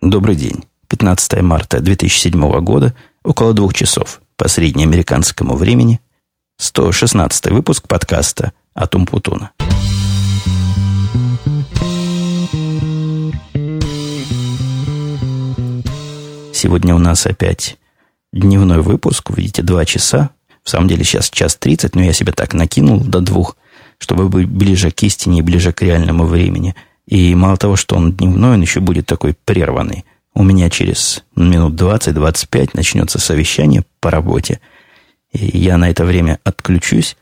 Добрый день. 15 марта 2007 года, около двух часов по среднеамериканскому времени, 116 выпуск подкаста от Умпутуна. Сегодня у нас опять дневной выпуск, видите, два часа. В самом деле сейчас час тридцать, но я себе так накинул до двух, чтобы быть ближе к истине и ближе к реальному времени – и мало того, что он дневной, он еще будет такой прерванный. У меня через минут 20-25 начнется совещание по работе. И я на это время отключусь,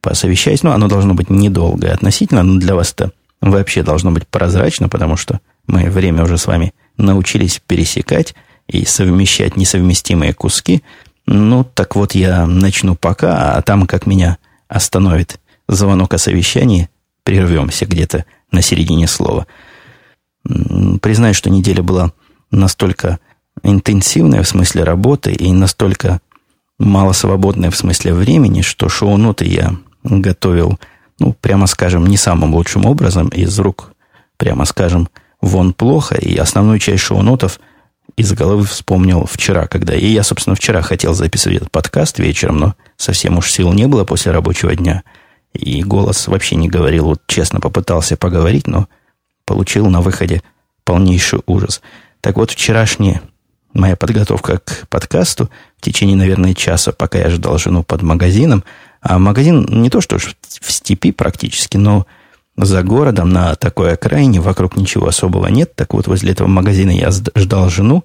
посовещаюсь. Ну, оно должно быть недолгое относительно, но для вас-то вообще должно быть прозрачно, потому что мы время уже с вами научились пересекать и совмещать несовместимые куски. Ну, так вот я начну пока, а там, как меня остановит звонок о совещании, прервемся где-то на середине слова. Признаю, что неделя была настолько интенсивная в смысле работы и настолько мало свободная в смысле времени, что шоу-ноты я готовил, ну, прямо скажем, не самым лучшим образом, из рук, прямо скажем, вон плохо, и основную часть шоу-нотов из головы вспомнил вчера, когда... И я, собственно, вчера хотел записывать этот подкаст вечером, но совсем уж сил не было после рабочего дня – и голос вообще не говорил. Вот честно попытался поговорить, но получил на выходе полнейший ужас. Так вот, вчерашняя моя подготовка к подкасту в течение, наверное, часа, пока я ждал жену под магазином. А магазин не то, что в степи практически, но за городом на такой окраине, вокруг ничего особого нет. Так вот, возле этого магазина я ждал жену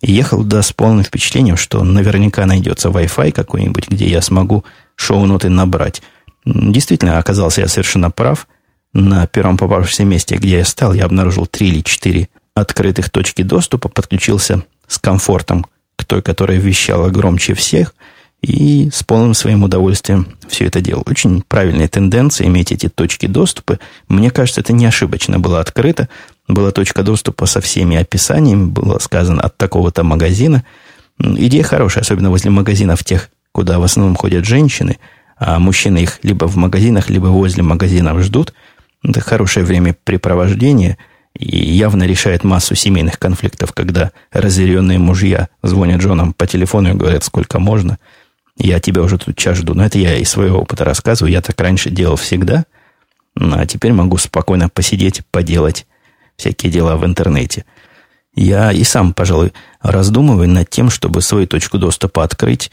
и ехал да, с полным впечатлением, что наверняка найдется Wi-Fi какой-нибудь, где я смогу шоу-ноты набрать. Действительно, оказался я совершенно прав. На первом попавшемся месте, где я стал, я обнаружил три или четыре открытых точки доступа, подключился с комфортом к той, которая вещала громче всех, и с полным своим удовольствием все это делал. Очень правильная тенденция иметь эти точки доступа. Мне кажется, это не ошибочно было открыто. Была точка доступа со всеми описаниями, было сказано от такого-то магазина. Идея хорошая, особенно возле магазинов тех, куда в основном ходят женщины – а мужчины их либо в магазинах, либо возле магазинов ждут. Это хорошее времяпрепровождение и явно решает массу семейных конфликтов, когда разъяренные мужья звонят женам по телефону и говорят, сколько можно. Я тебя уже тут час жду. Но это я из своего опыта рассказываю. Я так раньше делал всегда. А теперь могу спокойно посидеть, поделать всякие дела в интернете. Я и сам, пожалуй, раздумываю над тем, чтобы свою точку доступа открыть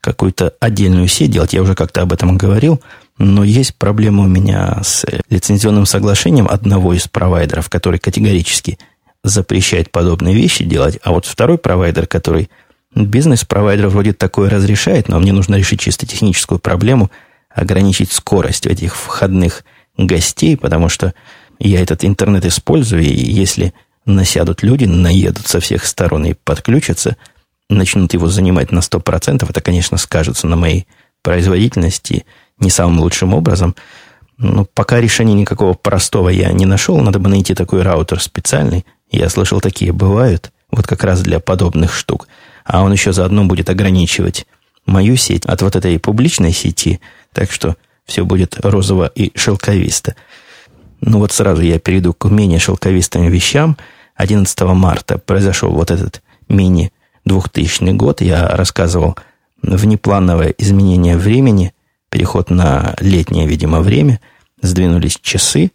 какую-то отдельную сеть делать. Я уже как-то об этом говорил. Но есть проблема у меня с лицензионным соглашением одного из провайдеров, который категорически запрещает подобные вещи делать. А вот второй провайдер, который бизнес-провайдер вроде такое разрешает, но мне нужно решить чисто техническую проблему, ограничить скорость этих входных гостей, потому что я этот интернет использую, и если насядут люди, наедут со всех сторон и подключатся – начнут его занимать на 100%, это, конечно, скажется на моей производительности не самым лучшим образом. Но пока решения никакого простого я не нашел, надо бы найти такой раутер специальный. Я слышал, такие бывают, вот как раз для подобных штук. А он еще заодно будет ограничивать мою сеть от вот этой публичной сети, так что все будет розово и шелковисто. Ну вот сразу я перейду к менее шелковистым вещам. 11 марта произошел вот этот мини 2000 год я рассказывал внеплановое изменение времени, переход на летнее, видимо, время, сдвинулись часы,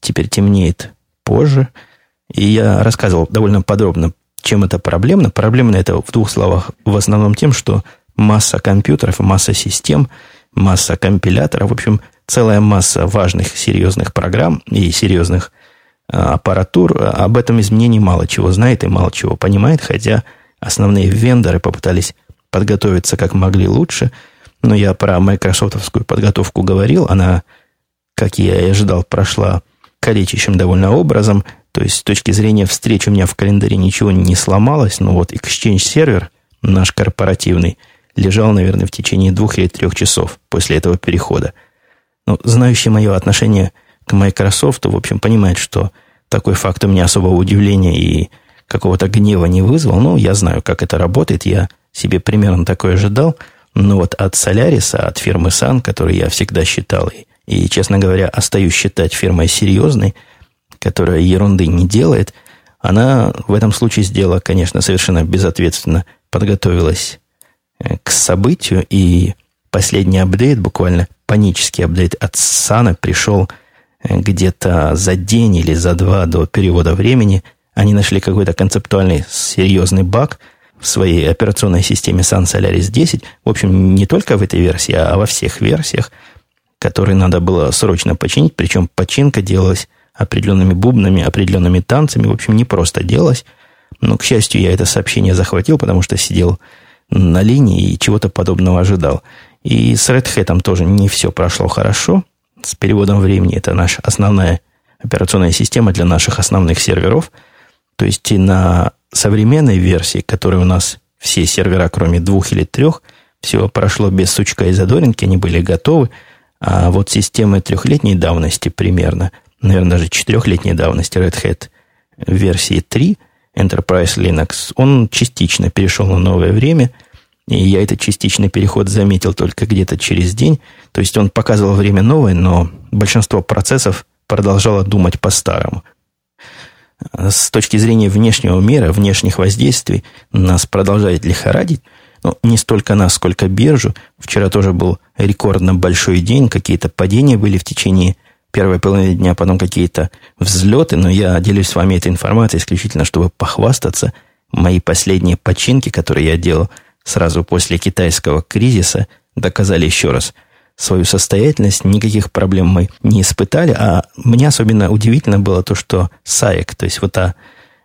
теперь темнеет позже. И я рассказывал довольно подробно, чем это проблемно. Проблемно это в двух словах в основном тем, что масса компьютеров, масса систем, масса компиляторов, в общем, целая масса важных, серьезных программ и серьезных а, аппаратур об этом изменении мало чего знает и мало чего понимает, хотя Основные вендоры попытались подготовиться как могли лучше, но я про майкрософтовскую подготовку говорил. Она, как я и ожидал, прошла калечащим довольно образом. То есть, с точки зрения встреч у меня в календаре ничего не сломалось, но вот Exchange сервер наш корпоративный лежал, наверное, в течение двух или трех часов после этого перехода. Но знающий мое отношение к Microsoft, в общем, понимает, что такой факт у меня особого удивления и какого-то гнева не вызвал. Ну, я знаю, как это работает. Я себе примерно такое ожидал. Но вот от Соляриса, от фирмы Сан, которую я всегда считал, и, и, честно говоря, остаюсь считать фирмой серьезной, которая ерунды не делает, Она в этом случае сделала, конечно, совершенно безответственно, подготовилась э, к событию, и последний апдейт, буквально панический апдейт от Сана пришел э, где-то за день или за два до перевода времени. Они нашли какой-то концептуальный серьезный баг в своей операционной системе Sun Solaris 10. В общем, не только в этой версии, а во всех версиях, которые надо было срочно починить. Причем починка делалась определенными бубнами, определенными танцами. В общем, не просто делалось. Но, к счастью, я это сообщение захватил, потому что сидел на линии и чего-то подобного ожидал. И с Red Hat тоже не все прошло хорошо. С переводом времени это наша основная операционная система для наших основных серверов. То есть и на современной версии, которой у нас все сервера, кроме двух или трех, все прошло без сучка и задоринки, они были готовы. А вот системы трехлетней давности примерно – наверное, даже четырехлетней давности Red Hat версии 3 Enterprise Linux, он частично перешел на новое время, и я этот частичный переход заметил только где-то через день. То есть он показывал время новое, но большинство процессов продолжало думать по-старому. С точки зрения внешнего мира, внешних воздействий, нас продолжает лихорадить. Но не столько нас, сколько биржу. Вчера тоже был рекордно большой день, какие-то падения были в течение первой половине дня, потом какие-то взлеты, но я делюсь с вами этой информацией исключительно, чтобы похвастаться. Мои последние починки, которые я делал сразу после китайского кризиса, доказали еще раз свою состоятельность, никаких проблем мы не испытали, а мне особенно удивительно было то, что SAEC, то есть вот, та,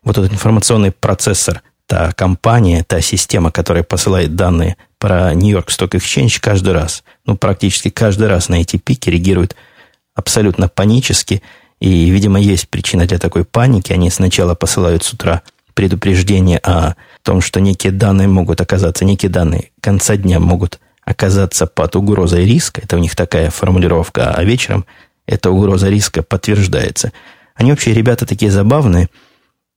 вот этот информационный процессор, та компания, та система, которая посылает данные про Нью-Йорк Stock Exchange каждый раз, ну, практически каждый раз на эти пики реагирует абсолютно панически, и, видимо, есть причина для такой паники. Они сначала посылают с утра предупреждение о том, что некие данные могут оказаться, некие данные конца дня могут оказаться под угрозой риска. Это у них такая формулировка, а вечером эта угроза риска подтверждается. Они вообще ребята такие забавные,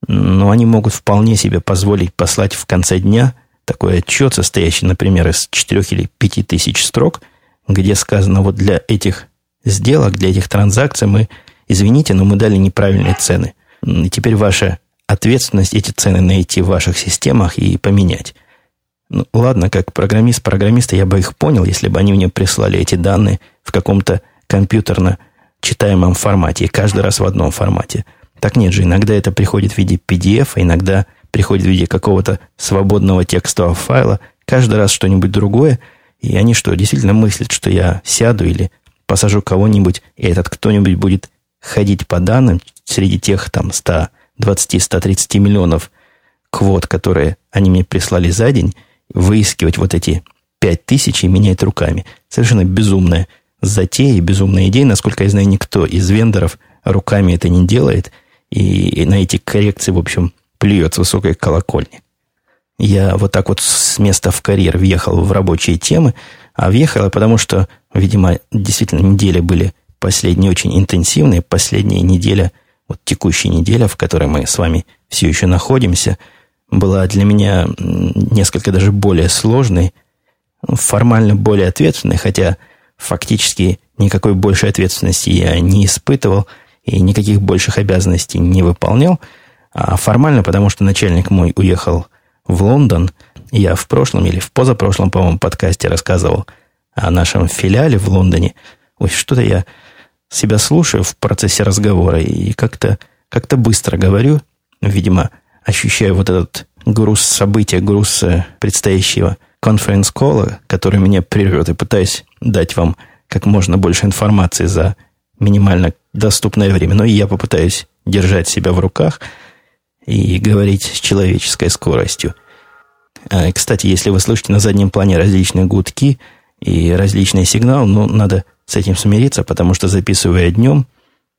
но они могут вполне себе позволить послать в конце дня такой отчет, состоящий, например, из 4 или 5 тысяч строк, где сказано вот для этих сделок, для этих транзакций мы, извините, но мы дали неправильные цены. И теперь ваша ответственность эти цены найти в ваших системах и поменять. Ну, ладно, как программист программиста я бы их понял, если бы они мне прислали эти данные в каком-то компьютерно читаемом формате, и каждый раз в одном формате. Так нет же, иногда это приходит в виде PDF, а иногда приходит в виде какого-то свободного текстового файла, каждый раз что-нибудь другое, и они что, действительно мыслят, что я сяду или посажу кого-нибудь, и этот кто-нибудь будет ходить по данным среди тех там 120-130 миллионов квот, которые они мне прислали за день, выискивать вот эти 5 тысяч и менять руками. Совершенно безумная затея безумная идея. Насколько я знаю, никто из вендоров руками это не делает. И на эти коррекции, в общем, плюет с высокой колокольни. Я вот так вот с места в карьер въехал в рабочие темы, а въехал, потому что Видимо, действительно, недели были последние очень интенсивные. Последняя неделя, вот текущая неделя, в которой мы с вами все еще находимся, была для меня несколько даже более сложной, формально более ответственной, хотя фактически никакой большей ответственности я не испытывал и никаких больших обязанностей не выполнял, а формально, потому что начальник мой уехал в Лондон. Я в прошлом или в позапрошлом, по-моему, подкасте рассказывал – о нашем филиале в Лондоне. Ой, что-то я себя слушаю в процессе разговора и как-то как быстро говорю. Видимо, ощущаю вот этот груз события, груз э, предстоящего конференц-кола, который меня прервет, и пытаюсь дать вам как можно больше информации за минимально доступное время. Но и я попытаюсь держать себя в руках и говорить с человеческой скоростью. А, кстати, если вы слышите на заднем плане различные гудки – и различные сигналы, но надо с этим смириться, потому что записывая днем,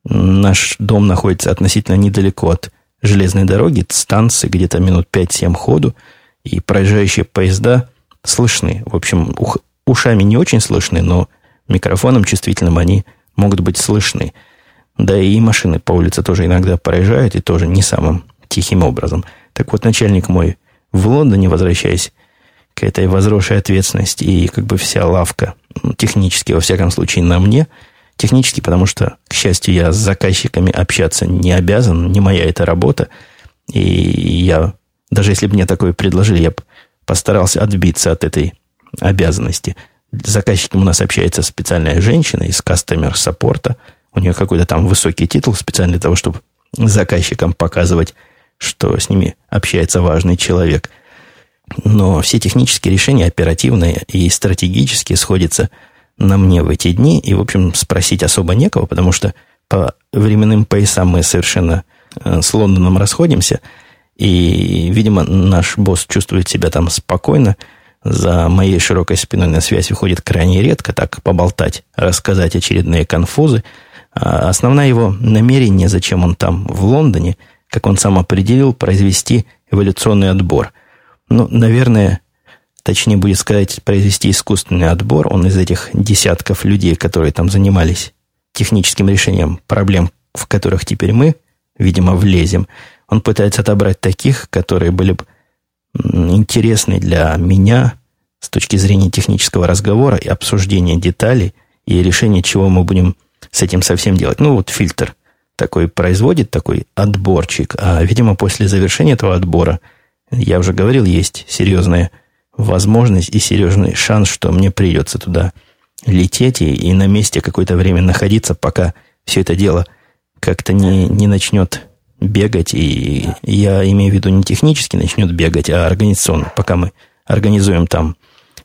наш дом находится относительно недалеко от железной дороги, станции где-то минут 5-7 ходу, и проезжающие поезда слышны. В общем, ух, ушами не очень слышны, но микрофоном чувствительным они могут быть слышны. Да и машины по улице тоже иногда проезжают, и тоже не самым тихим образом. Так вот, начальник мой в Лондоне, возвращаясь к этой возросшей ответственности, и как бы вся лавка, ну, технически, во всяком случае, на мне, технически, потому что, к счастью, я с заказчиками общаться не обязан, не моя эта работа, И я, даже если бы мне такое предложили, я бы постарался отбиться от этой обязанности. Заказчиком у нас общается специальная женщина из кастомер саппорта. У нее какой-то там высокий титул специально для того, чтобы заказчикам показывать, что с ними общается важный человек. Но все технические решения оперативные и стратегические сходятся на мне в эти дни. И, в общем, спросить особо некого, потому что по временным поясам мы совершенно э, с Лондоном расходимся. И, видимо, наш босс чувствует себя там спокойно – за моей широкой спиной на связь выходит крайне редко, так поболтать, рассказать очередные конфузы. А основное его намерение, зачем он там в Лондоне, как он сам определил, произвести эволюционный отбор. Ну, наверное, точнее будет сказать, произвести искусственный отбор. Он из этих десятков людей, которые там занимались техническим решением проблем, в которых теперь мы, видимо, влезем, он пытается отобрать таких, которые были бы интересный для меня с точки зрения технического разговора и обсуждения деталей и решения, чего мы будем с этим совсем делать. Ну, вот фильтр такой производит, такой отборчик, а, видимо, после завершения этого отбора, я уже говорил, есть серьезная возможность и серьезный шанс, что мне придется туда лететь и, и на месте какое-то время находиться, пока все это дело как-то не, не начнет бегать, и я имею в виду не технически начнет бегать, а организационно, пока мы организуем там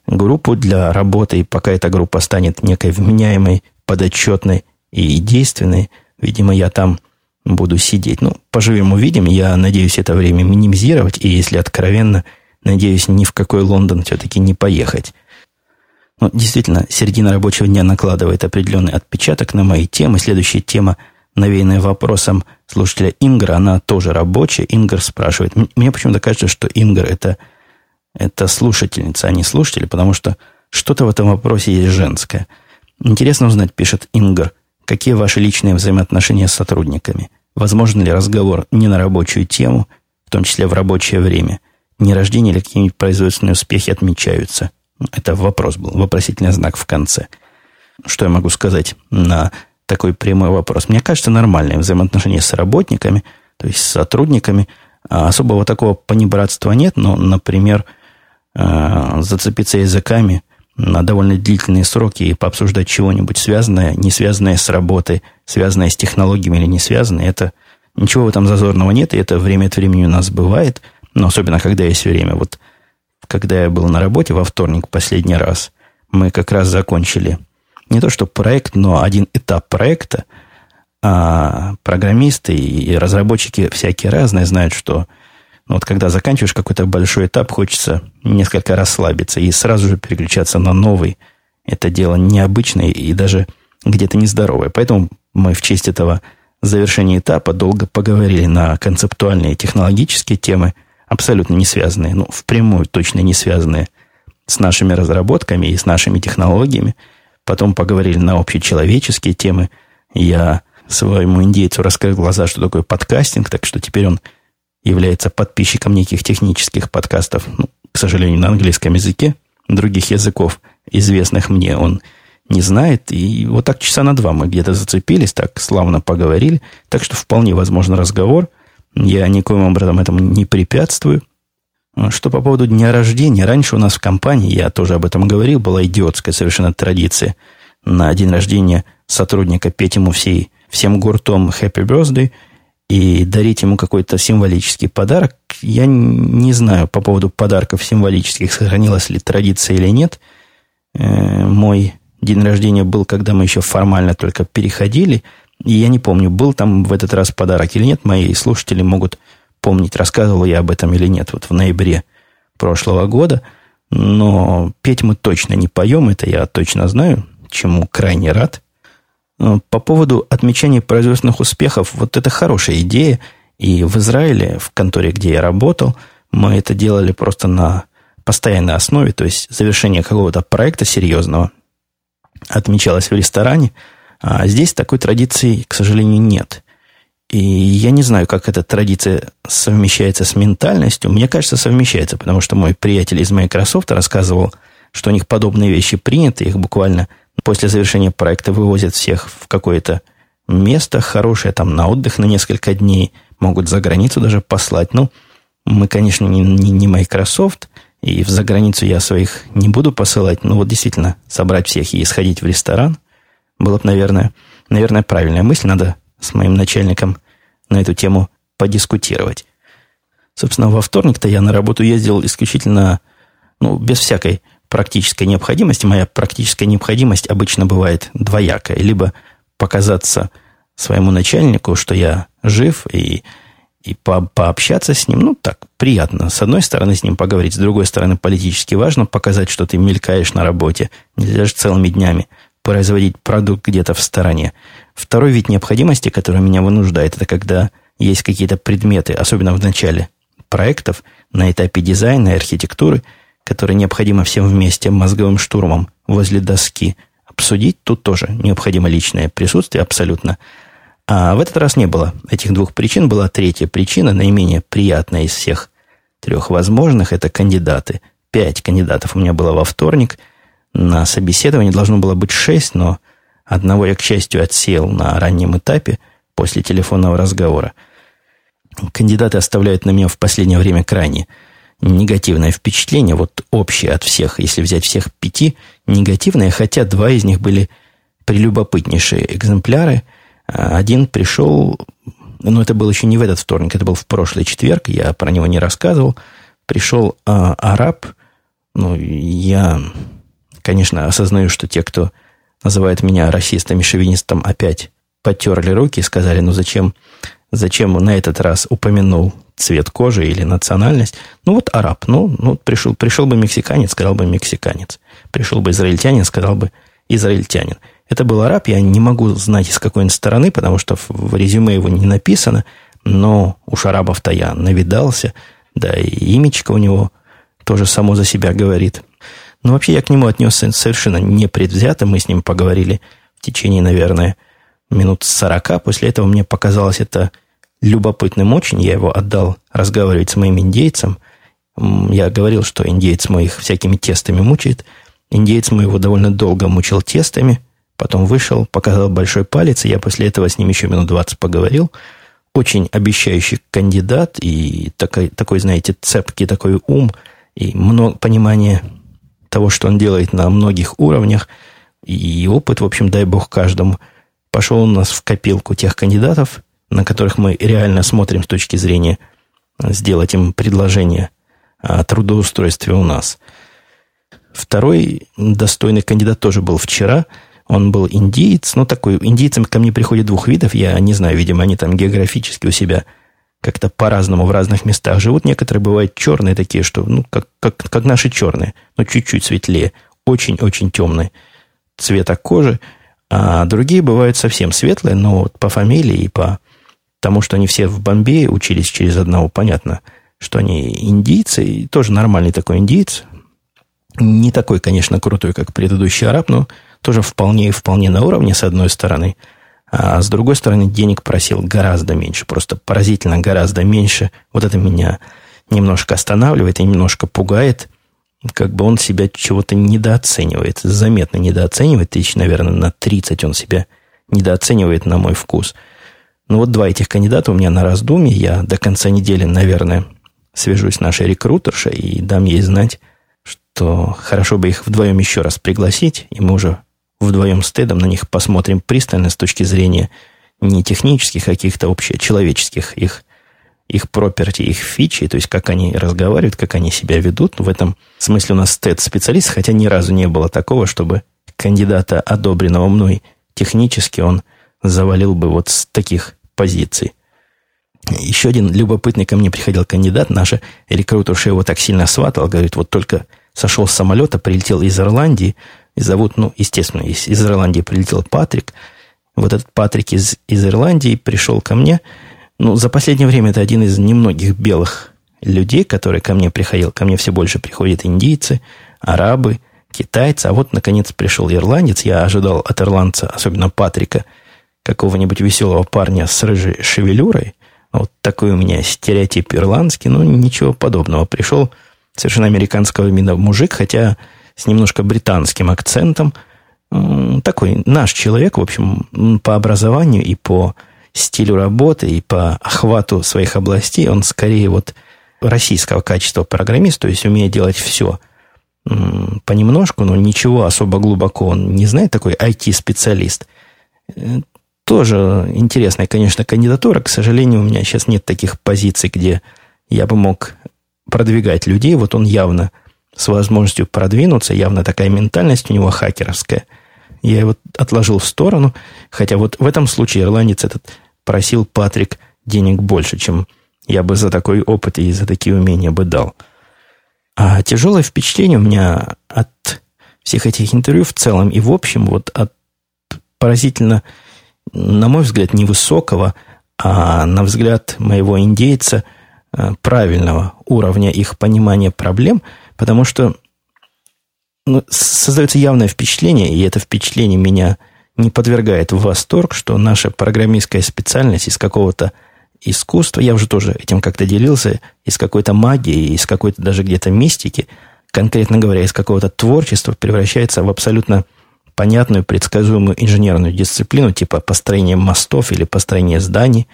группу для работы, и пока эта группа станет некой вменяемой, подотчетной и действенной, видимо, я там буду сидеть. Ну, поживем, увидим. Я надеюсь это время минимизировать, и если откровенно, надеюсь, ни в какой Лондон все-таки не поехать. Ну, действительно, середина рабочего дня накладывает определенный отпечаток на мои темы. Следующая тема – навеянная вопросом слушателя Ингра, она тоже рабочая. Ингр спрашивает. Мне почему-то кажется, что Ингр это, это слушательница, а не слушатель, потому что что-то в этом вопросе есть женское. Интересно узнать, пишет Ингр, какие ваши личные взаимоотношения с сотрудниками? Возможно ли разговор не на рабочую тему, в том числе в рабочее время? Не рождение или какие-нибудь производственные успехи отмечаются? Это вопрос был, вопросительный знак в конце. Что я могу сказать на такой прямой вопрос. Мне кажется, нормальные взаимоотношения с работниками, то есть с сотрудниками. А особого такого понебратства нет, но, например, э, зацепиться языками на довольно длительные сроки и пообсуждать чего-нибудь связанное, не связанное с работой, связанное с технологиями или не связанное, это ничего в этом зазорного нет, и это время от времени у нас бывает, но особенно когда есть время. Вот когда я был на работе во вторник последний раз, мы как раз закончили не то что проект, но один этап проекта. А программисты и разработчики всякие разные знают, что ну, вот когда заканчиваешь какой-то большой этап, хочется несколько расслабиться и сразу же переключаться на новый. Это дело необычное и даже где-то нездоровое. Поэтому мы в честь этого завершения этапа долго поговорили на концептуальные технологические темы, абсолютно не связанные, ну, впрямую точно не связанные с нашими разработками и с нашими технологиями – Потом поговорили на общечеловеческие темы. Я своему индейцу раскрыл глаза, что такое подкастинг, так что теперь он является подписчиком неких технических подкастов, ну, к сожалению, на английском языке. Других языков, известных мне, он не знает. И вот так часа на два мы где-то зацепились, так славно поговорили. Так что вполне возможен разговор. Я никоим образом этому не препятствую. Что по поводу дня рождения, раньше у нас в компании, я тоже об этом говорил, была идиотская совершенно традиция на день рождения сотрудника петь ему всей, всем гуртом Happy Birthday и дарить ему какой-то символический подарок. Я не знаю по поводу подарков символических, сохранилась ли традиция или нет. Э, мой день рождения был, когда мы еще формально только переходили, и я не помню, был там в этот раз подарок или нет. Мои слушатели могут помнить, рассказывал я об этом или нет, вот в ноябре прошлого года. Но петь мы точно не поем, это я точно знаю, чему крайне рад. По поводу отмечания производственных успехов, вот это хорошая идея. И в Израиле, в конторе, где я работал, мы это делали просто на постоянной основе, то есть завершение какого-то проекта серьезного отмечалось в ресторане, а здесь такой традиции, к сожалению, нет. И я не знаю, как эта традиция совмещается с ментальностью. Мне кажется, совмещается, потому что мой приятель из Microsoft рассказывал, что у них подобные вещи приняты, их буквально после завершения проекта вывозят всех в какое-то место хорошее, там на отдых на несколько дней, могут за границу даже послать. Ну, мы, конечно, не, не, не Microsoft, и в заграницу я своих не буду посылать, но вот действительно собрать всех и сходить в ресторан было бы, наверное, наверное, правильная мысль. Надо с моим начальником на эту тему подискутировать. Собственно, во вторник-то я на работу ездил исключительно, ну, без всякой практической необходимости. Моя практическая необходимость обычно бывает двоякая. Либо показаться своему начальнику, что я жив, и, и по, пообщаться с ним, ну, так, приятно. С одной стороны, с ним поговорить, с другой стороны, политически важно показать, что ты мелькаешь на работе. Нельзя же целыми днями производить продукт где-то в стороне. Второй вид необходимости, который меня вынуждает, это когда есть какие-то предметы, особенно в начале проектов, на этапе дизайна и архитектуры, которые необходимо всем вместе мозговым штурмом возле доски обсудить. Тут тоже необходимо личное присутствие абсолютно. А в этот раз не было этих двух причин. Была третья причина, наименее приятная из всех трех возможных. Это кандидаты. Пять кандидатов у меня было во вторник. На собеседовании должно было быть шесть, но одного я, к счастью, отсел на раннем этапе после телефонного разговора. Кандидаты оставляют на меня в последнее время крайне негативное впечатление, вот общее от всех, если взять всех пяти, негативное, хотя два из них были прелюбопытнейшие экземпляры. Один пришел, ну, это был еще не в этот вторник, это был в прошлый четверг, я про него не рассказывал. Пришел а, араб, ну, я, конечно, осознаю, что те, кто называет меня расистом и шовинистом, опять потерли руки и сказали, ну, зачем, зачем на этот раз упомянул цвет кожи или национальность. Ну вот араб, ну, ну пришел, пришел бы мексиканец, сказал бы мексиканец. Пришел бы израильтянин, сказал бы израильтянин. Это был араб, я не могу знать, из какой он стороны, потому что в резюме его не написано, но уж арабов-то я навидался, да и имечко у него тоже само за себя говорит. Но вообще я к нему отнесся совершенно непредвзято, мы с ним поговорили в течение, наверное, минут сорока. После этого мне показалось это любопытным очень. Я его отдал разговаривать с моим индейцем. Я говорил, что индейец мой их всякими тестами мучает. Индейец мой его довольно долго мучил тестами. Потом вышел, показал большой палец, и я после этого с ним еще минут 20 поговорил. Очень обещающий кандидат и такой, такой знаете, цепкий такой ум и много понимания того, что он делает на многих уровнях. И опыт, в общем, дай бог каждому. Пошел у нас в копилку тех кандидатов, на которых мы реально смотрим с точки зрения сделать им предложение о трудоустройстве у нас. Второй достойный кандидат тоже был вчера. Он был индиец. Ну, такой, индийцам ко мне приходят двух видов. Я не знаю, видимо, они там географически у себя как-то по-разному в разных местах живут. Некоторые бывают черные такие, что, ну, как, как, как наши черные, но чуть-чуть светлее. Очень-очень темные цвета кожи. А другие бывают совсем светлые, но вот по фамилии и по Тому, что они все в Бомбее учились через одного, понятно, что они индийцы, и тоже нормальный такой индийец. Не такой, конечно, крутой, как предыдущий араб, но тоже вполне и вполне на уровне, с одной стороны. А с другой стороны, денег просил гораздо меньше, просто поразительно гораздо меньше. Вот это меня немножко останавливает и немножко пугает. Как бы он себя чего-то недооценивает, заметно недооценивает, тысяч, наверное, на 30 он себя недооценивает на мой вкус – ну вот два этих кандидата у меня на раздумье. Я до конца недели, наверное, свяжусь с нашей рекрутершей и дам ей знать, что хорошо бы их вдвоем еще раз пригласить, и мы уже вдвоем с Тедом на них посмотрим пристально с точки зрения не технических, а каких-то общечеловеческих их, их проперти, их фичи, то есть как они разговаривают, как они себя ведут. В этом смысле у нас Тед специалист, хотя ни разу не было такого, чтобы кандидата, одобренного мной технически, он завалил бы вот с таких позиций. Еще один любопытный ко мне приходил кандидат, наша рекрутерша его так сильно сватала, говорит, вот только сошел с самолета, прилетел из Ирландии, и зовут, ну, естественно, из, из Ирландии прилетел Патрик. Вот этот Патрик из, из Ирландии пришел ко мне. Ну, за последнее время это один из немногих белых людей, который ко мне приходил. Ко мне все больше приходят индийцы, арабы, китайцы. А вот, наконец, пришел ирландец. Я ожидал от ирландца, особенно Патрика – какого-нибудь веселого парня с рыжей шевелюрой, вот такой у меня стереотип ирландский, но ничего подобного. Пришел совершенно американского вида мужик, хотя с немножко британским акцентом, такой наш человек, в общем, по образованию и по стилю работы, и по охвату своих областей, он скорее вот российского качества программист, то есть умеет делать все понемножку, но ничего особо глубоко он не знает, такой IT-специалист. Э, тоже интересная, конечно, кандидатура. К сожалению, у меня сейчас нет таких позиций, где я бы мог продвигать людей. Вот он явно с возможностью продвинуться, явно такая ментальность у него хакеровская. Я его отложил в сторону, хотя вот в этом случае ирландец этот просил Патрик денег больше, чем я бы за такой опыт и за такие умения бы дал. А тяжелое впечатление у меня от всех этих интервью в целом и в общем, вот от поразительно, на мой взгляд, невысокого, а на взгляд моего индейца э, правильного уровня их понимания проблем, потому что ну, создается явное впечатление, и это впечатление меня не подвергает в восторг, что наша программистская специальность из какого-то искусства, я уже тоже этим как-то делился, из какой-то магии, из какой-то даже где-то мистики, конкретно говоря, из какого-то творчества превращается в абсолютно понятную, предсказуемую инженерную дисциплину, типа построения мостов или построения зданий.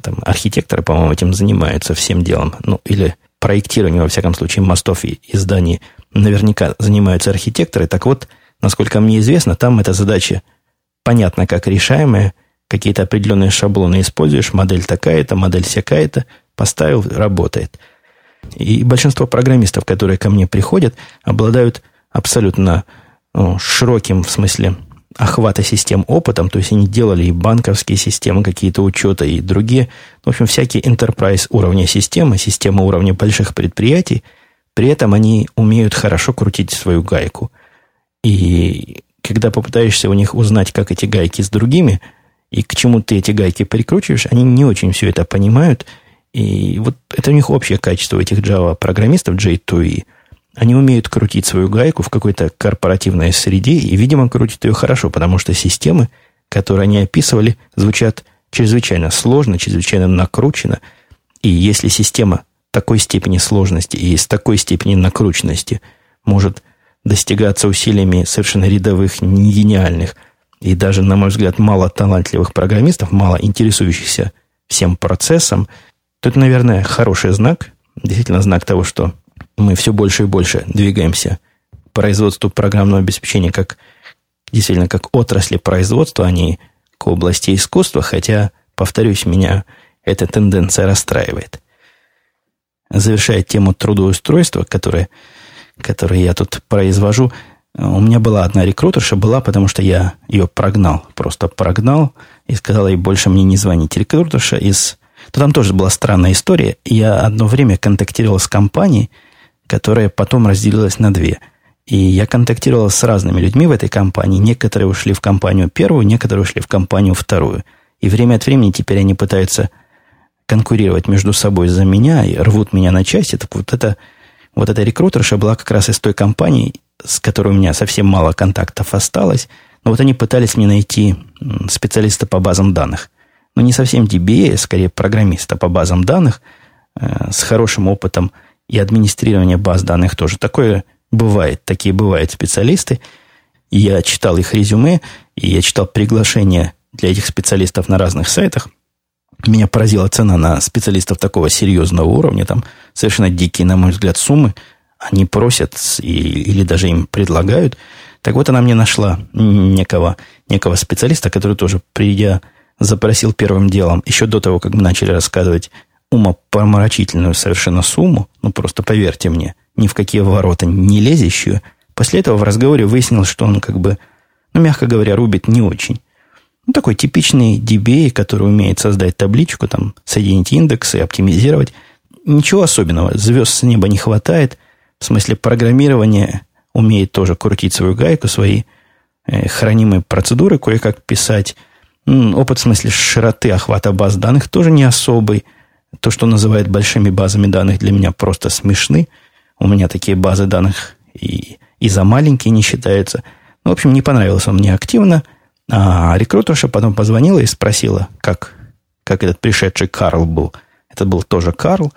Там архитекторы, по-моему, этим занимаются всем делом. Ну, или проектированием, во всяком случае, мостов и, и зданий наверняка занимаются архитекторы. Так вот, насколько мне известно, там эта задача понятно как решаемая, какие-то определенные шаблоны используешь, модель такая-то, модель всякая-то, поставил, работает. И большинство программистов, которые ко мне приходят, обладают абсолютно ну, широким, в смысле, охвата систем опытом, то есть они делали и банковские системы, какие-то учета, и другие, в общем, всякие enterprise уровня системы, системы уровня больших предприятий, при этом они умеют хорошо крутить свою гайку. И когда попытаешься у них узнать, как эти гайки с другими, и к чему ты эти гайки прикручиваешь, они не очень все это понимают. И вот это у них общее качество этих Java-программистов, J2E. Они умеют крутить свою гайку в какой-то корпоративной среде, и, видимо, крутят ее хорошо, потому что системы, которые они описывали, звучат чрезвычайно сложно, чрезвычайно накручено. И если система такой степени сложности и с такой степени накрученности может достигаться усилиями совершенно рядовых, не гениальных и даже, на мой взгляд, мало талантливых программистов, мало интересующихся всем процессом, то это, наверное, хороший знак, действительно знак того, что мы все больше и больше двигаемся к производству программного обеспечения как действительно как отрасли производства, а не к области искусства, хотя, повторюсь, меня эта тенденция расстраивает. Завершая тему трудоустройства, которое которые я тут произвожу, у меня была одна рекрутерша, была, потому что я ее прогнал, просто прогнал и сказал ей больше мне не звонить. Рекрутерша из... То там тоже была странная история. Я одно время контактировал с компанией, которая потом разделилась на две. И я контактировал с разными людьми в этой компании. Некоторые ушли в компанию первую, некоторые ушли в компанию вторую. И время от времени теперь они пытаются конкурировать между собой за меня и рвут меня на части. Так вот это вот эта рекрутерша была как раз из той компании, с которой у меня совсем мало контактов осталось. Но вот они пытались мне найти специалиста по базам данных. Но не совсем DBA, а скорее программиста по базам данных э, с хорошим опытом и администрирования баз данных тоже. Такое бывает, такие бывают специалисты. Я читал их резюме, и я читал приглашения для этих специалистов на разных сайтах – меня поразила цена на специалистов такого серьезного уровня. Там совершенно дикие, на мой взгляд, суммы. Они просят и, или даже им предлагают. Так вот, она мне нашла некого, некого специалиста, который тоже, придя, запросил первым делом, еще до того, как мы начали рассказывать умопомрачительную совершенно сумму, ну, просто поверьте мне, ни в какие ворота не лезущую. После этого в разговоре выяснилось, что он как бы, ну, мягко говоря, рубит не очень. Ну, такой типичный DBA, который умеет создать табличку, там, соединить индексы, оптимизировать. Ничего особенного. Звезд с неба не хватает. В смысле программирования умеет тоже крутить свою гайку, свои э, хранимые процедуры кое-как писать. Опыт в смысле широты охвата баз данных тоже не особый. То, что называют большими базами данных, для меня просто смешны. У меня такие базы данных и, и за маленькие не считаются. Ну, в общем, не понравился он мне активно – а рекрутерша потом позвонила и спросила, как, как этот пришедший Карл был. Это был тоже Карл,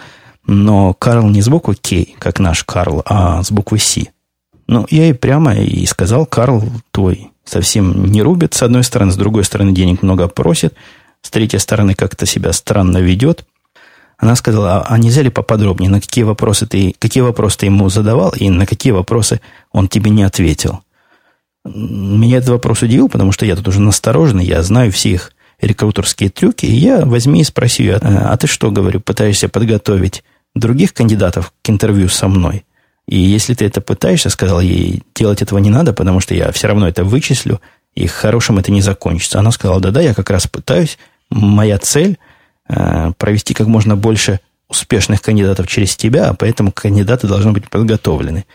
но Карл не с буквы К, как наш Карл, а с буквы С. Ну, я ей прямо и сказал, Карл твой совсем не рубит, с одной стороны, с другой стороны, денег много просит, с третьей стороны, как-то себя странно ведет. Она сказала, а, а нельзя ли поподробнее, на какие вопросы ты, какие вопросы ты ему задавал и на какие вопросы он тебе не ответил? Меня этот вопрос удивил, потому что я тут уже настороженный, я знаю все их рекрутерские трюки, и я возьми и спроси ее, а, а ты что, говорю, пытаешься подготовить других кандидатов к интервью со мной? И если ты это пытаешься, сказал ей, делать этого не надо, потому что я все равно это вычислю, и хорошим это не закончится. Она сказала, да-да, я как раз пытаюсь, моя цель провести как можно больше успешных кандидатов через тебя, поэтому кандидаты должны быть подготовлены.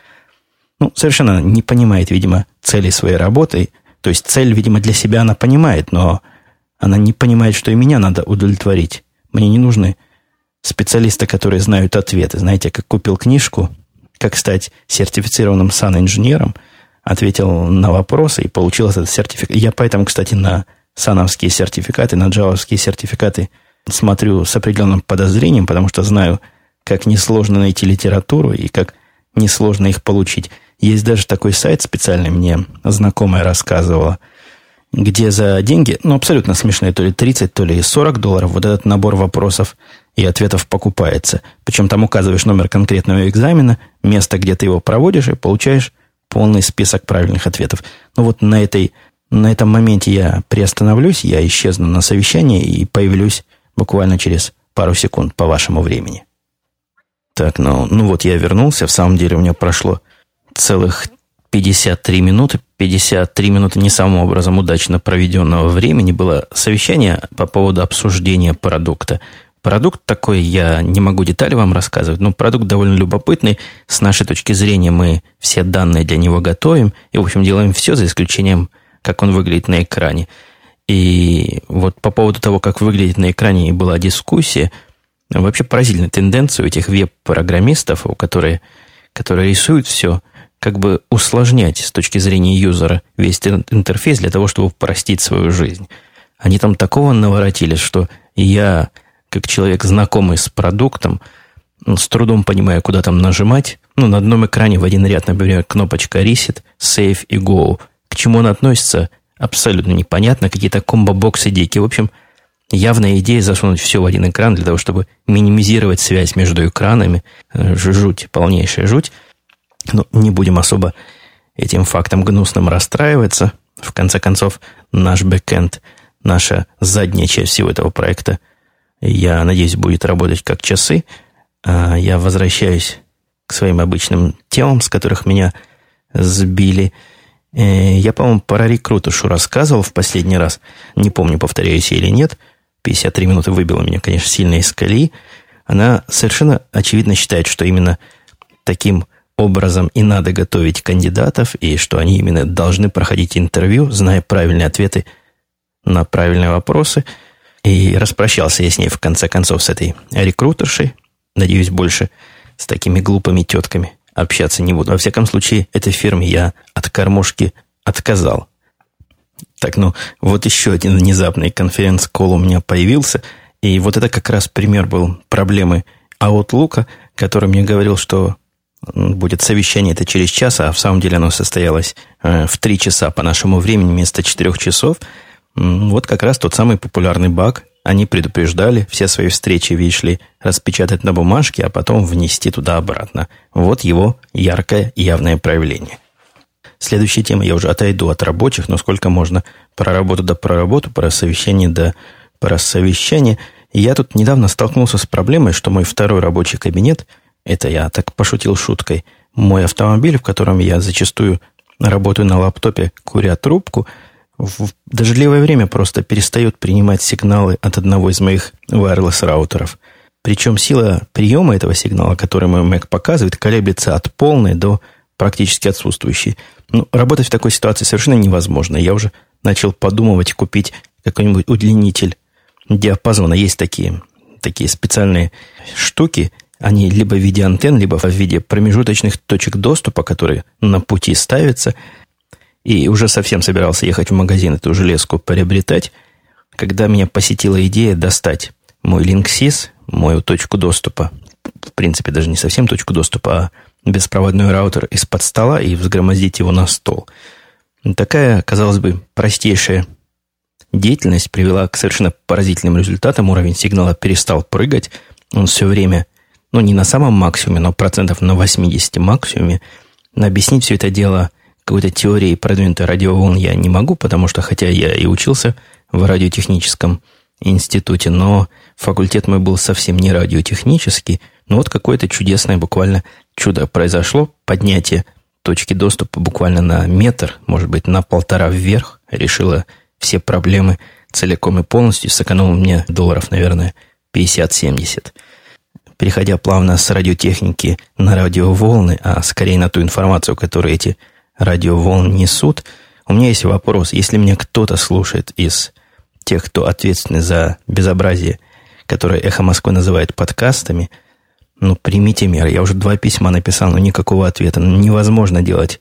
Ну, совершенно не понимает, видимо, цели своей работы. То есть цель, видимо, для себя она понимает, но она не понимает, что и меня надо удовлетворить. Мне не нужны специалисты, которые знают ответы. Знаете, как купил книжку «Как стать сертифицированным сан-инженером», ответил на вопросы и получил этот сертификат. Я поэтому, кстати, на сановские сертификаты, на джавовские сертификаты смотрю с определенным подозрением, потому что знаю, как несложно найти литературу и как несложно их получить. Есть даже такой сайт специальный, мне знакомая рассказывала, где за деньги, ну, абсолютно смешные, то ли 30, то ли 40 долларов, вот этот набор вопросов и ответов покупается. Причем там указываешь номер конкретного экзамена, место, где ты его проводишь, и получаешь полный список правильных ответов. Ну, вот на, этой, на этом моменте я приостановлюсь, я исчезну на совещании и появлюсь буквально через пару секунд по вашему времени. Так, ну, ну вот я вернулся. В самом деле у меня прошло целых 53 минуты. 53 минуты не самым образом удачно проведенного времени было совещание по поводу обсуждения продукта. Продукт такой, я не могу детали вам рассказывать, но продукт довольно любопытный. С нашей точки зрения мы все данные для него готовим и, в общем, делаем все за исключением, как он выглядит на экране. И вот по поводу того, как выглядит на экране, была дискуссия. Вообще поразительная тенденция у этих веб-программистов, у которые, которые рисуют все, как бы усложнять с точки зрения юзера весь интерфейс для того, чтобы упростить свою жизнь. Они там такого наворотили, что я, как человек, знакомый с продуктом, ну, с трудом понимаю, куда там нажимать. Ну, на одном экране в один ряд, например, кнопочка Reset, Save и Go. К чему она относится, абсолютно непонятно. Какие-то комбо-боксы дикие. В общем, явная идея засунуть все в один экран для того, чтобы минимизировать связь между экранами. Э, жуть, полнейшая жуть. Но ну, не будем особо этим фактом гнусным расстраиваться. В конце концов, наш бэкэнд, наша задняя часть всего этого проекта, я надеюсь, будет работать как часы. А я возвращаюсь к своим обычным темам, с которых меня сбили. Э, я, по-моему, про рекрутушу рассказывал в последний раз. Не помню, повторяюсь или нет. 53 минуты выбило меня, конечно, сильно из колеи. Она совершенно очевидно считает, что именно таким образом и надо готовить кандидатов, и что они именно должны проходить интервью, зная правильные ответы на правильные вопросы. И распрощался я с ней в конце концов с этой рекрутершей. Надеюсь, больше с такими глупыми тетками общаться не буду. Во всяком случае, этой фирме я от кормушки отказал. Так, ну, вот еще один внезапный конференц-колл у меня появился. И вот это как раз пример был проблемы Outlook, который мне говорил, что будет совещание это через час, а в самом деле оно состоялось э, в три часа по нашему времени вместо четырех часов. Вот как раз тот самый популярный баг. Они предупреждали, все свои встречи, видишь ли, распечатать на бумажке, а потом внести туда обратно. Вот его яркое явное проявление. Следующая тема, я уже отойду от рабочих, но сколько можно про работу да про работу, про совещание да про совещание. Я тут недавно столкнулся с проблемой, что мой второй рабочий кабинет – это я так пошутил шуткой. Мой автомобиль, в котором я зачастую работаю на лаптопе, куря трубку, в дождливое время просто перестает принимать сигналы от одного из моих wireless раутеров. Причем сила приема этого сигнала, который мой Mac показывает, колеблется от полной до практически отсутствующей. Ну, работать в такой ситуации совершенно невозможно. Я уже начал подумывать купить какой-нибудь удлинитель диапазона. Есть такие, такие специальные штуки, они либо в виде антенн, либо в виде промежуточных точек доступа, которые на пути ставятся. И уже совсем собирался ехать в магазин эту железку приобретать, когда меня посетила идея достать мой Linksys, мою точку доступа, в принципе, даже не совсем точку доступа, а беспроводной раутер из-под стола и взгромоздить его на стол. Такая, казалось бы, простейшая деятельность привела к совершенно поразительным результатам. Уровень сигнала перестал прыгать. Он все время, ну, не на самом максимуме, но процентов на 80 максимуме. Объяснить все это дело какой-то теорией продвинутой радиоволн я не могу, потому что, хотя я и учился в радиотехническом институте, но факультет мой был совсем не радиотехнический. Но вот какое-то чудесное буквально чудо произошло. Поднятие точки доступа буквально на метр, может быть, на полтора вверх решило все проблемы целиком и полностью, сэкономил мне долларов, наверное, 50-70. Переходя плавно с радиотехники на радиоволны, а скорее на ту информацию, которую эти радиоволны несут, у меня есть вопрос. Если меня кто-то слушает из тех, кто ответственный за безобразие, которое «Эхо Москвы» называет подкастами, ну, примите меры. Я уже два письма написал, но никакого ответа. Невозможно делать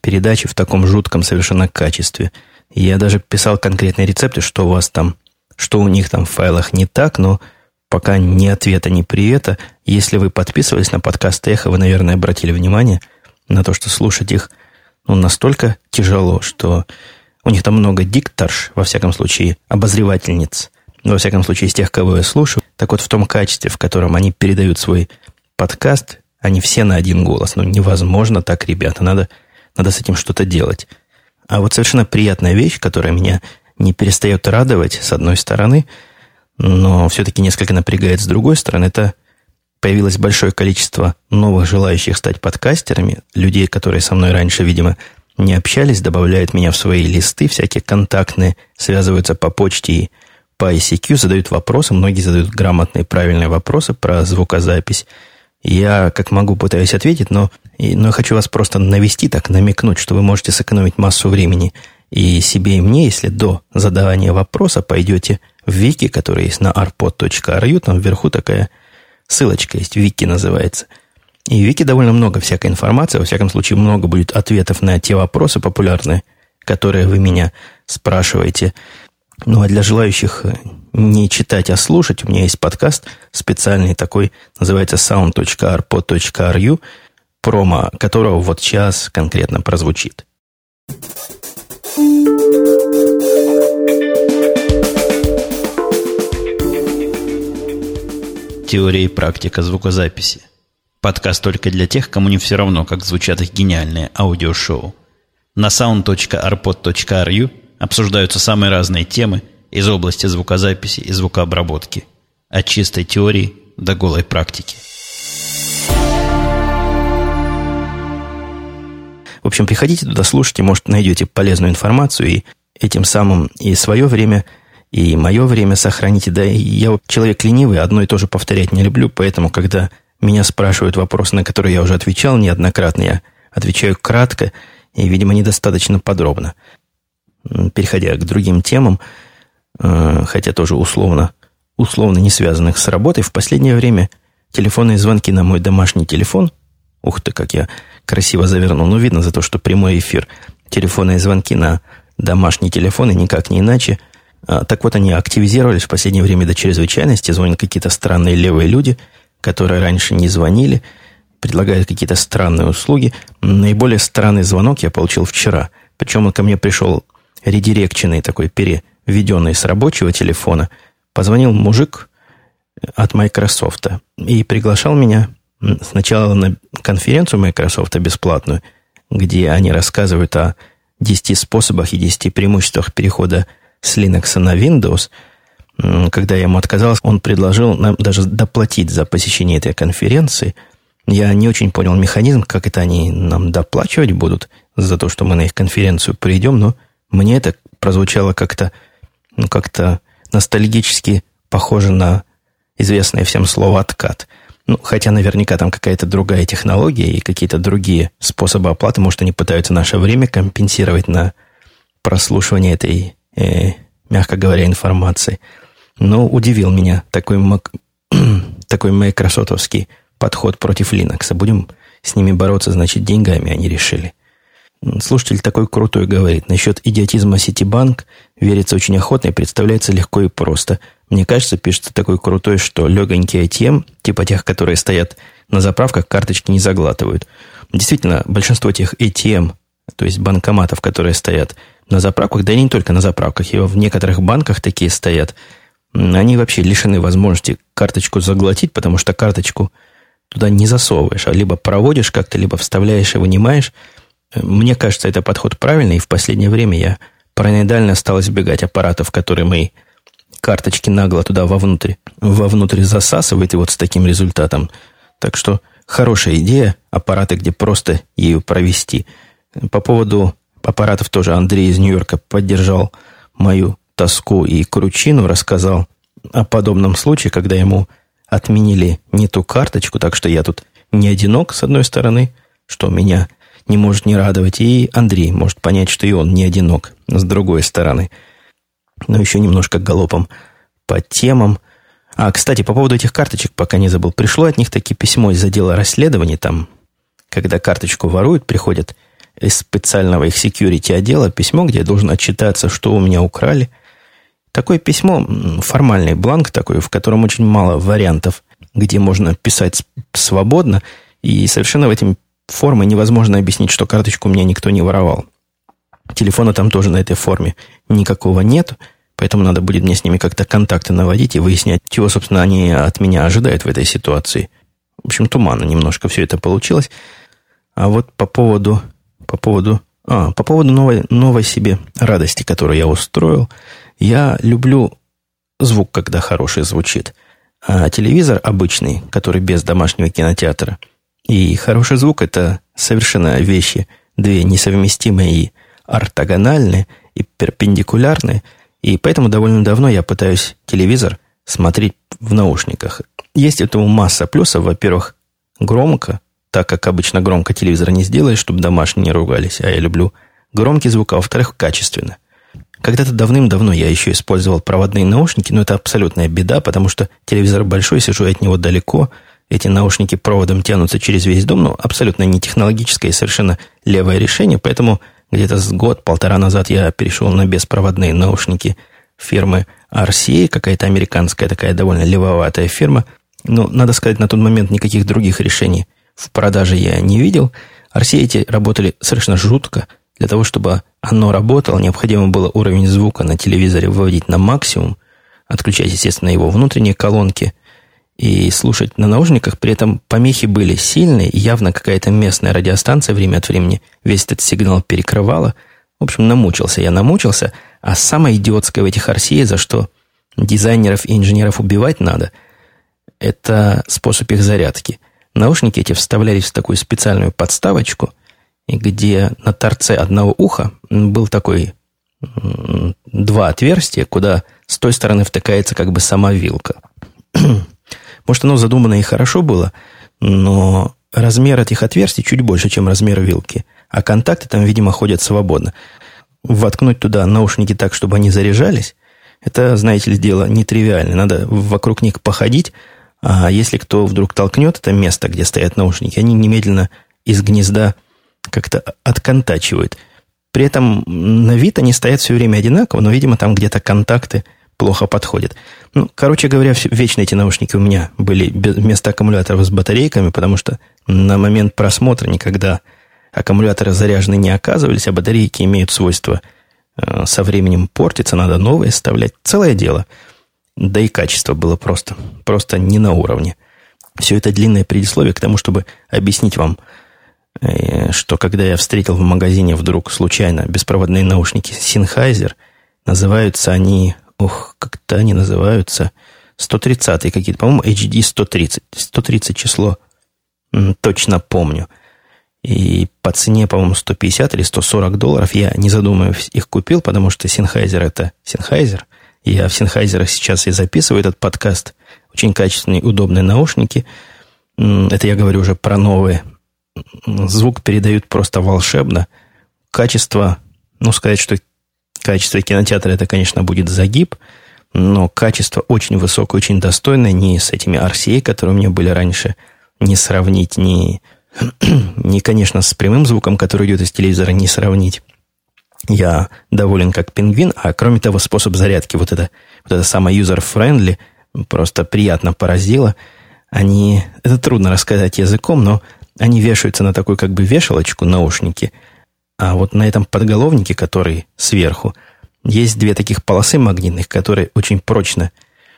передачи в таком жутком совершенно качестве. Я даже писал конкретные рецепты, что у вас там, что у них там в файлах не так, но пока ни ответа, ни привета. Если вы подписывались на подкаст «Эхо», вы, наверное, обратили внимание на то, что слушать их ну, настолько тяжело, что у них там много дикторш, во всяком случае, обозревательниц, во всяком случае, из тех, кого я слушаю. Так вот, в том качестве, в котором они передают свой подкаст, они все на один голос. Ну, невозможно так, ребята, надо, надо с этим что-то делать. А вот совершенно приятная вещь, которая меня не перестает радовать, с одной стороны, но все-таки несколько напрягает с другой стороны, это появилось большое количество новых желающих стать подкастерами, людей, которые со мной раньше, видимо, не общались, добавляют меня в свои листы, всякие контактные, связываются по почте и по ICQ, задают вопросы, многие задают грамотные, правильные вопросы про звукозапись. Я, как могу, пытаюсь ответить, но, но я хочу вас просто навести, так намекнуть, что вы можете сэкономить массу времени и себе, и мне, если до задавания вопроса пойдете в Вики, который есть на arpod.ru, там вверху такая ссылочка есть, Вики называется – и Вики довольно много всякой информации, во всяком случае, много будет ответов на те вопросы популярные, которые вы меня спрашиваете. Ну, а для желающих не читать, а слушать, у меня есть подкаст специальный такой, называется sound.arpod.ru, промо которого вот сейчас конкретно прозвучит. Теория и практика звукозаписи – Подкаст только для тех, кому не все равно, как звучат их гениальные аудиошоу. На sound.arpod.ru обсуждаются самые разные темы из области звукозаписи и звукообработки. От чистой теории до голой практики. В общем, приходите туда, слушайте, может, найдете полезную информацию и этим самым и свое время, и мое время сохраните. Да, я человек ленивый, одно и то же повторять не люблю, поэтому, когда меня спрашивают вопросы, на которые я уже отвечал неоднократно. Я отвечаю кратко и, видимо, недостаточно подробно. Переходя к другим темам, э, хотя тоже условно, условно не связанных с работой, в последнее время телефонные звонки на мой домашний телефон, ух ты, как я красиво завернул, ну, видно за то, что прямой эфир, телефонные звонки на домашний телефон и никак не иначе. А, так вот, они активизировались в последнее время до чрезвычайности, звонят какие-то странные левые люди – которые раньше не звонили, предлагают какие-то странные услуги. Наиболее странный звонок я получил вчера. Причем он ко мне пришел редирекченный такой, переведенный с рабочего телефона. Позвонил мужик от Microsoft и приглашал меня сначала на конференцию Microsoft бесплатную, где они рассказывают о 10 способах и 10 преимуществах перехода с Linux на Windows – когда я ему отказался, он предложил нам даже доплатить за посещение этой конференции. Я не очень понял механизм, как это они нам доплачивать будут за то, что мы на их конференцию придем, но мне это прозвучало как-то ну, как-то ностальгически похоже на известное всем слово «откат». Ну, хотя наверняка там какая-то другая технология и какие-то другие способы оплаты. Может, они пытаются наше время компенсировать на прослушивание этой, э, мягко говоря, информации. Но удивил меня такой, мак... такой майкросотовский подход против Linux. Будем с ними бороться, значит, деньгами они решили. Слушатель такой крутой говорит. Насчет идиотизма Ситибанк верится очень охотно и представляется легко и просто. Мне кажется, пишется такой крутой, что легонький ATM, типа тех, которые стоят на заправках, карточки не заглатывают. Действительно, большинство тех ATM то есть банкоматов, которые стоят на заправках, да и не только на заправках, и в некоторых банках такие стоят, они вообще лишены возможности карточку заглотить, потому что карточку туда не засовываешь, а либо проводишь как-то, либо вставляешь и вынимаешь. Мне кажется, это подход правильный, и в последнее время я параноидально стал избегать аппаратов, которые мои карточки нагло туда вовнутрь, вовнутрь засасывает, и вот с таким результатом. Так что хорошая идея, аппараты, где просто ею провести. По поводу аппаратов тоже Андрей из Нью-Йорка поддержал мою тоску и кручину, рассказал о подобном случае, когда ему отменили не ту карточку, так что я тут не одинок, с одной стороны, что меня не может не радовать, и Андрей может понять, что и он не одинок, с другой стороны. Но еще немножко галопом по темам. А, кстати, по поводу этих карточек, пока не забыл, пришло от них таки письмо из отдела расследований, там, когда карточку воруют, приходят из специального их security отдела письмо, где я должен отчитаться, что у меня украли. Такое письмо, формальный бланк такой, в котором очень мало вариантов, где можно писать свободно, и совершенно в этом форме невозможно объяснить, что карточку у меня никто не воровал. Телефона там тоже на этой форме никакого нет, поэтому надо будет мне с ними как-то контакты наводить и выяснять, чего, собственно, они от меня ожидают в этой ситуации. В общем, туманно немножко все это получилось. А вот по поводу по поводу... А, по поводу новой, новой себе радости, которую я устроил. Я люблю звук, когда хороший звучит. А телевизор обычный, который без домашнего кинотеатра, и хороший звук – это совершенно вещи, две несовместимые и ортогональные, и перпендикулярные. И поэтому довольно давно я пытаюсь телевизор смотреть в наушниках. Есть этому масса плюсов. Во-первых, громко, так как обычно громко телевизор не сделаешь, чтобы домашние не ругались, а я люблю громкий звук, а во-вторых, качественно. Когда-то давным-давно я еще использовал проводные наушники, но это абсолютная беда, потому что телевизор большой, сижу от него далеко, эти наушники проводом тянутся через весь дом, ну, абсолютно не технологическое и совершенно левое решение, поэтому где-то с год-полтора назад я перешел на беспроводные наушники фирмы RCA, какая-то американская такая довольно левоватая фирма. Но, надо сказать, на тот момент никаких других решений в продаже я не видел. RCA эти работали совершенно жутко. Для того, чтобы оно работало, необходимо было уровень звука на телевизоре выводить на максимум, отключать, естественно, его внутренние колонки и слушать на наушниках. При этом помехи были сильные, явно какая-то местная радиостанция время от времени весь этот сигнал перекрывала. В общем, намучился я, намучился. А самое идиотское в этих RCA, за что дизайнеров и инженеров убивать надо, это способ их зарядки – Наушники эти вставлялись в такую специальную подставочку, где на торце одного уха был такой два отверстия, куда с той стороны втыкается как бы сама вилка. Может, оно задумано и хорошо было, но размер этих отверстий чуть больше, чем размер вилки. А контакты там, видимо, ходят свободно. Воткнуть туда наушники так, чтобы они заряжались, это, знаете ли, дело нетривиальное. Надо вокруг них походить, а если кто вдруг толкнет это место, где стоят наушники, они немедленно из гнезда как-то отконтачивают. При этом на вид они стоят все время одинаково, но, видимо, там где-то контакты плохо подходят. Ну, короче говоря, вечно эти наушники у меня были вместо аккумуляторов с батарейками, потому что на момент просмотра никогда аккумуляторы заряжены не оказывались, а батарейки имеют свойство э, со временем портиться, надо новые вставлять. Целое дело – да и качество было просто, просто не на уровне. Все это длинное предисловие к тому, чтобы объяснить вам, э, что когда я встретил в магазине вдруг случайно беспроводные наушники Sennheiser, называются они, ох, как-то они называются, 130 какие-то, по-моему, HD 130, 130 число, точно помню. И по цене, по-моему, 150 или 140 долларов я, не задумываясь, их купил, потому что Sennheiser это Sennheiser – я в Синхайзерах сейчас и записываю этот подкаст. Очень качественные, удобные наушники. Это я говорю уже про новые. Звук передают просто волшебно. Качество, ну, сказать, что качество кинотеатра, это, конечно, будет загиб, но качество очень высокое, очень достойное, не с этими RCA, которые у меня были раньше, не сравнить, не, не, конечно, с прямым звуком, который идет из телевизора, не сравнить я доволен как пингвин, а кроме того, способ зарядки, вот это, вот это самое user-friendly, просто приятно поразило. Они, это трудно рассказать языком, но они вешаются на такую как бы вешалочку, наушники, А вот на этом подголовнике, который сверху, есть две таких полосы магнитных, которые очень прочно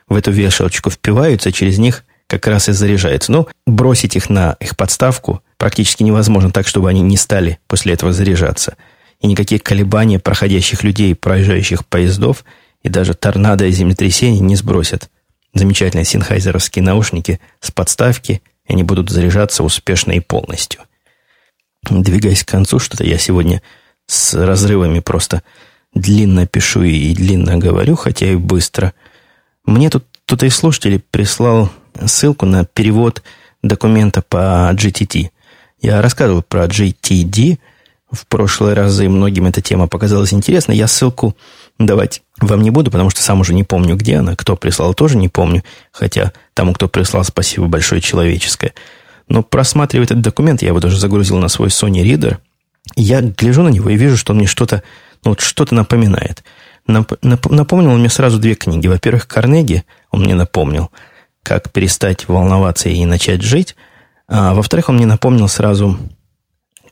в эту вешалочку впиваются, через них как раз и заряжается. Ну, бросить их на их подставку практически невозможно так, чтобы они не стали после этого заряжаться. И никакие колебания проходящих людей, проезжающих поездов и даже торнадо и землетрясений не сбросят. Замечательные синхайзеровские наушники с подставки, и они будут заряжаться успешно и полностью. Двигаясь к концу, что-то я сегодня с разрывами просто длинно пишу и длинно говорю, хотя и быстро. Мне тут кто-то из слушателей прислал ссылку на перевод документа по GTT. Я рассказывал про GTD в прошлые разы, многим эта тема показалась интересной. Я ссылку давать вам не буду, потому что сам уже не помню, где она. Кто прислал, тоже не помню. Хотя тому, кто прислал, спасибо большое человеческое. Но просматривая этот документ, я его даже загрузил на свой Sony Reader. Я гляжу на него и вижу, что он мне что-то ну, вот что-то напоминает. Нап- нап- напомнил он мне сразу две книги. Во-первых, Карнеги он мне напомнил – как перестать волноваться и начать жить. А во-вторых, он мне напомнил сразу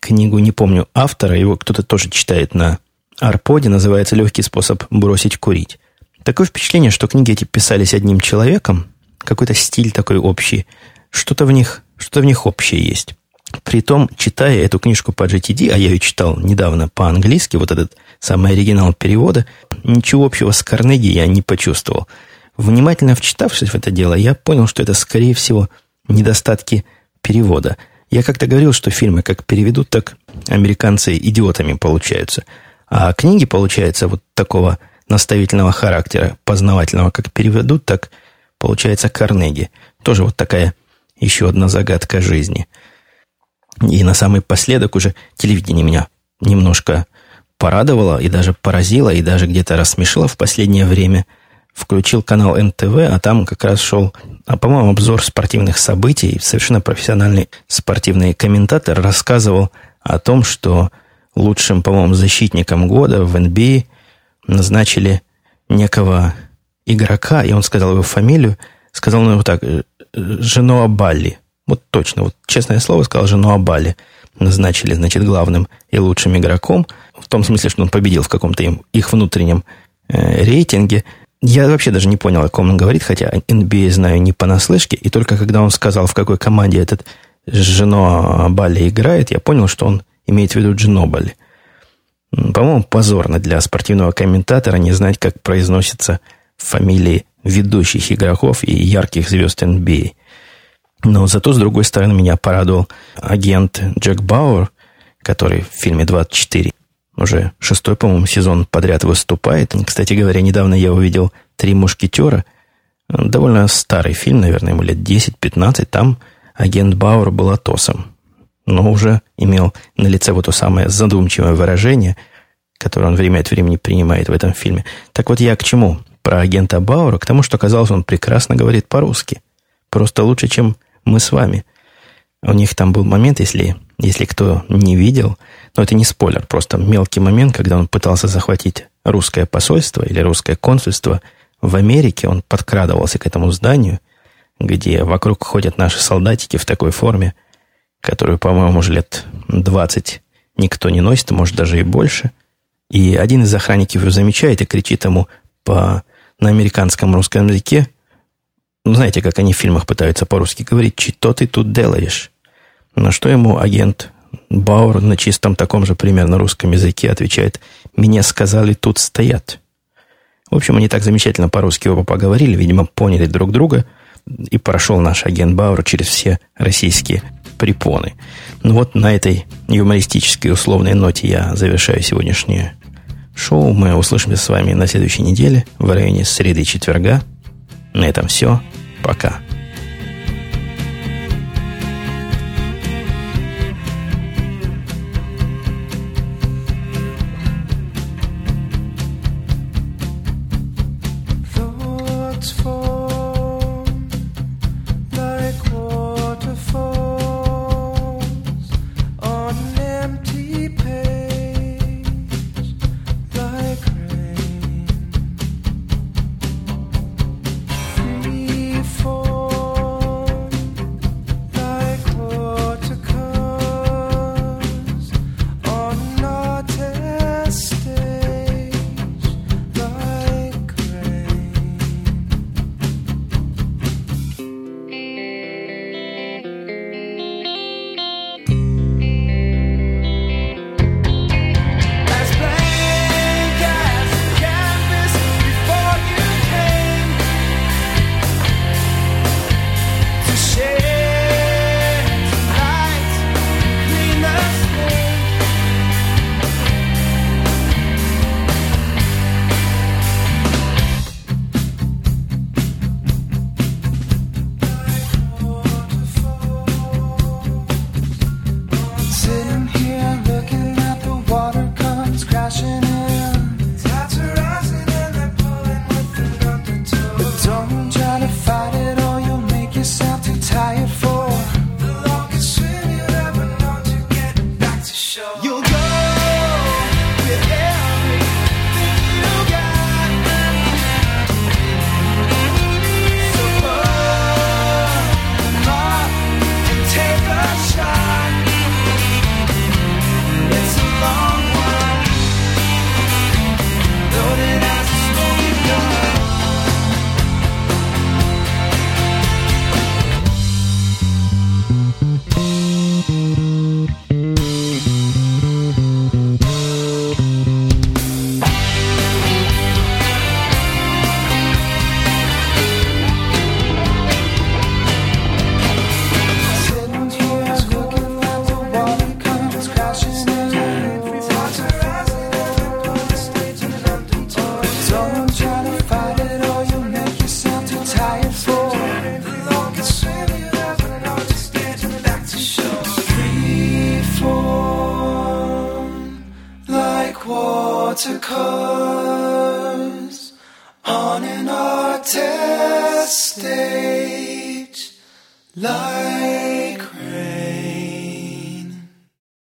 книгу, не помню автора, его кто-то тоже читает на Арподе, называется «Легкий способ бросить курить». Такое впечатление, что книги эти писались одним человеком, какой-то стиль такой общий, что-то в них, что в них общее есть. Притом, читая эту книжку по GTD, а я ее читал недавно по-английски, вот этот самый оригинал перевода, ничего общего с Карнеги я не почувствовал. Внимательно вчитавшись в это дело, я понял, что это, скорее всего, недостатки перевода. Я как-то говорил, что фильмы как переведут, так американцы идиотами получаются. А книги, получается, вот такого наставительного характера, познавательного, как переведут, так получается Карнеги. Тоже вот такая еще одна загадка жизни. И на самый последок уже телевидение меня немножко порадовало и даже поразило, и даже где-то рассмешило в последнее время – включил канал НТВ, а там как раз шел, а, по-моему, обзор спортивных событий. Совершенно профессиональный спортивный комментатор рассказывал о том, что лучшим, по-моему, защитником года в НБА назначили некого игрока, и он сказал его фамилию, сказал ну, вот так, э, Женоа Балли. Вот точно, вот честное слово сказал Женоа Балли. Назначили, значит, главным и лучшим игроком, в том смысле, что он победил в каком-то им, их внутреннем э, рейтинге – я вообще даже не понял, о ком он говорит, хотя NBA знаю не понаслышке, и только когда он сказал, в какой команде этот Жено Балли играет, я понял, что он имеет в виду Джинобали. По-моему, позорно для спортивного комментатора не знать, как произносятся фамилии ведущих игроков и ярких звезд NBA. Но зато, с другой стороны, меня порадовал агент Джек Бауэр, который в фильме «24» уже шестой, по-моему, сезон подряд выступает. Кстати говоря, недавно я увидел «Три мушкетера». Довольно старый фильм, наверное, ему лет 10-15. Там агент Бауэр был Атосом. Но уже имел на лице вот то самое задумчивое выражение, которое он время от времени принимает в этом фильме. Так вот я к чему? Про агента Бауэра, к тому, что казалось, он прекрасно говорит по-русски. Просто лучше, чем мы с вами. У них там был момент, если, если кто не видел – но это не спойлер, просто мелкий момент, когда он пытался захватить русское посольство или русское консульство в Америке. Он подкрадывался к этому зданию, где вокруг ходят наши солдатики в такой форме, которую, по-моему, уже лет 20 никто не носит, может, даже и больше. И один из охранников его замечает и кричит ему по, на американском русском языке, ну, знаете, как они в фильмах пытаются по-русски говорить, что ты тут делаешь? На что ему агент Бауэр на чистом таком же примерно русском языке отвечает «Мне сказали, тут стоят». В общем, они так замечательно по-русски оба поговорили, видимо, поняли друг друга, и прошел наш агент Бауэр через все российские препоны. Ну вот на этой юмористической условной ноте я завершаю сегодняшнее шоу. Мы услышимся с вами на следующей неделе в районе среды и четверга. На этом все. Пока.